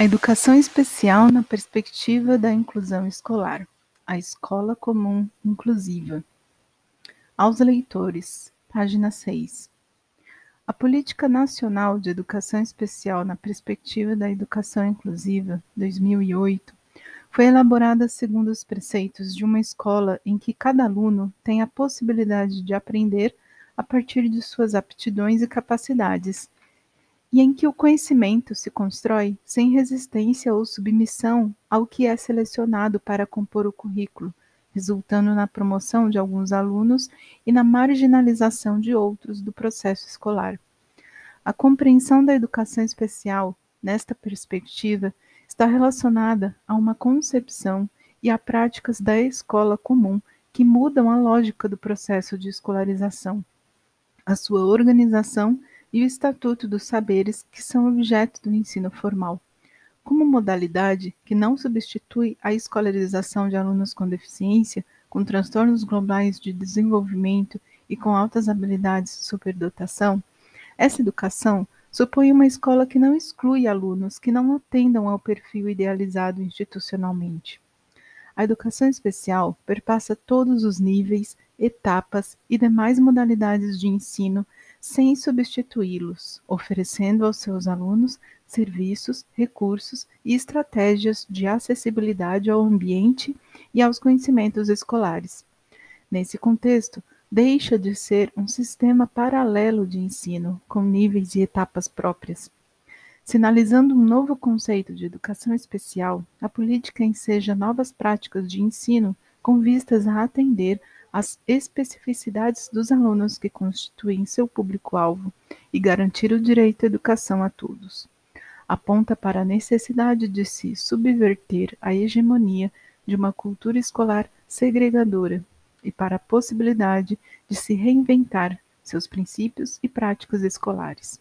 A educação especial na perspectiva da inclusão escolar. A escola comum inclusiva. Aos leitores, página 6. A Política Nacional de Educação Especial na Perspectiva da Educação Inclusiva, 2008, foi elaborada segundo os preceitos de uma escola em que cada aluno tem a possibilidade de aprender a partir de suas aptidões e capacidades e em que o conhecimento se constrói sem resistência ou submissão ao que é selecionado para compor o currículo, resultando na promoção de alguns alunos e na marginalização de outros do processo escolar. A compreensão da educação especial, nesta perspectiva, está relacionada a uma concepção e a práticas da escola comum que mudam a lógica do processo de escolarização, a sua organização e o Estatuto dos Saberes, que são objeto do ensino formal. Como modalidade que não substitui a escolarização de alunos com deficiência, com transtornos globais de desenvolvimento e com altas habilidades de superdotação, essa educação supõe uma escola que não exclui alunos que não atendam ao perfil idealizado institucionalmente. A educação especial perpassa todos os níveis, etapas e demais modalidades de ensino sem substituí-los, oferecendo aos seus alunos serviços, recursos e estratégias de acessibilidade ao ambiente e aos conhecimentos escolares. Nesse contexto, deixa de ser um sistema paralelo de ensino, com níveis e etapas próprias. Sinalizando um novo conceito de educação especial, a política enseja novas práticas de ensino com vistas a atender as especificidades dos alunos que constituem seu público-alvo e garantir o direito à educação a todos. Aponta para a necessidade de se subverter a hegemonia de uma cultura escolar segregadora e para a possibilidade de se reinventar seus princípios e práticas escolares.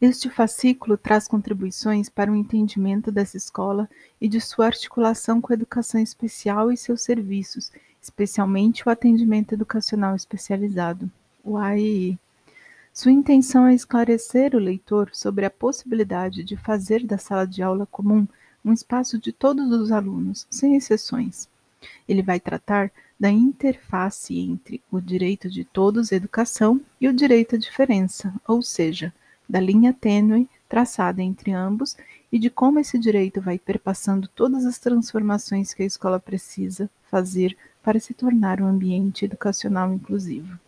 Este fascículo traz contribuições para o entendimento dessa escola e de sua articulação com a educação especial e seus serviços, especialmente o atendimento educacional especializado, o AEI. Sua intenção é esclarecer o leitor sobre a possibilidade de fazer da sala de aula comum um espaço de todos os alunos, sem exceções. Ele vai tratar da interface entre o direito de todos à educação e o direito à diferença, ou seja, da linha tênue traçada entre ambos e de como esse direito vai perpassando todas as transformações que a escola precisa fazer para se tornar um ambiente educacional inclusivo.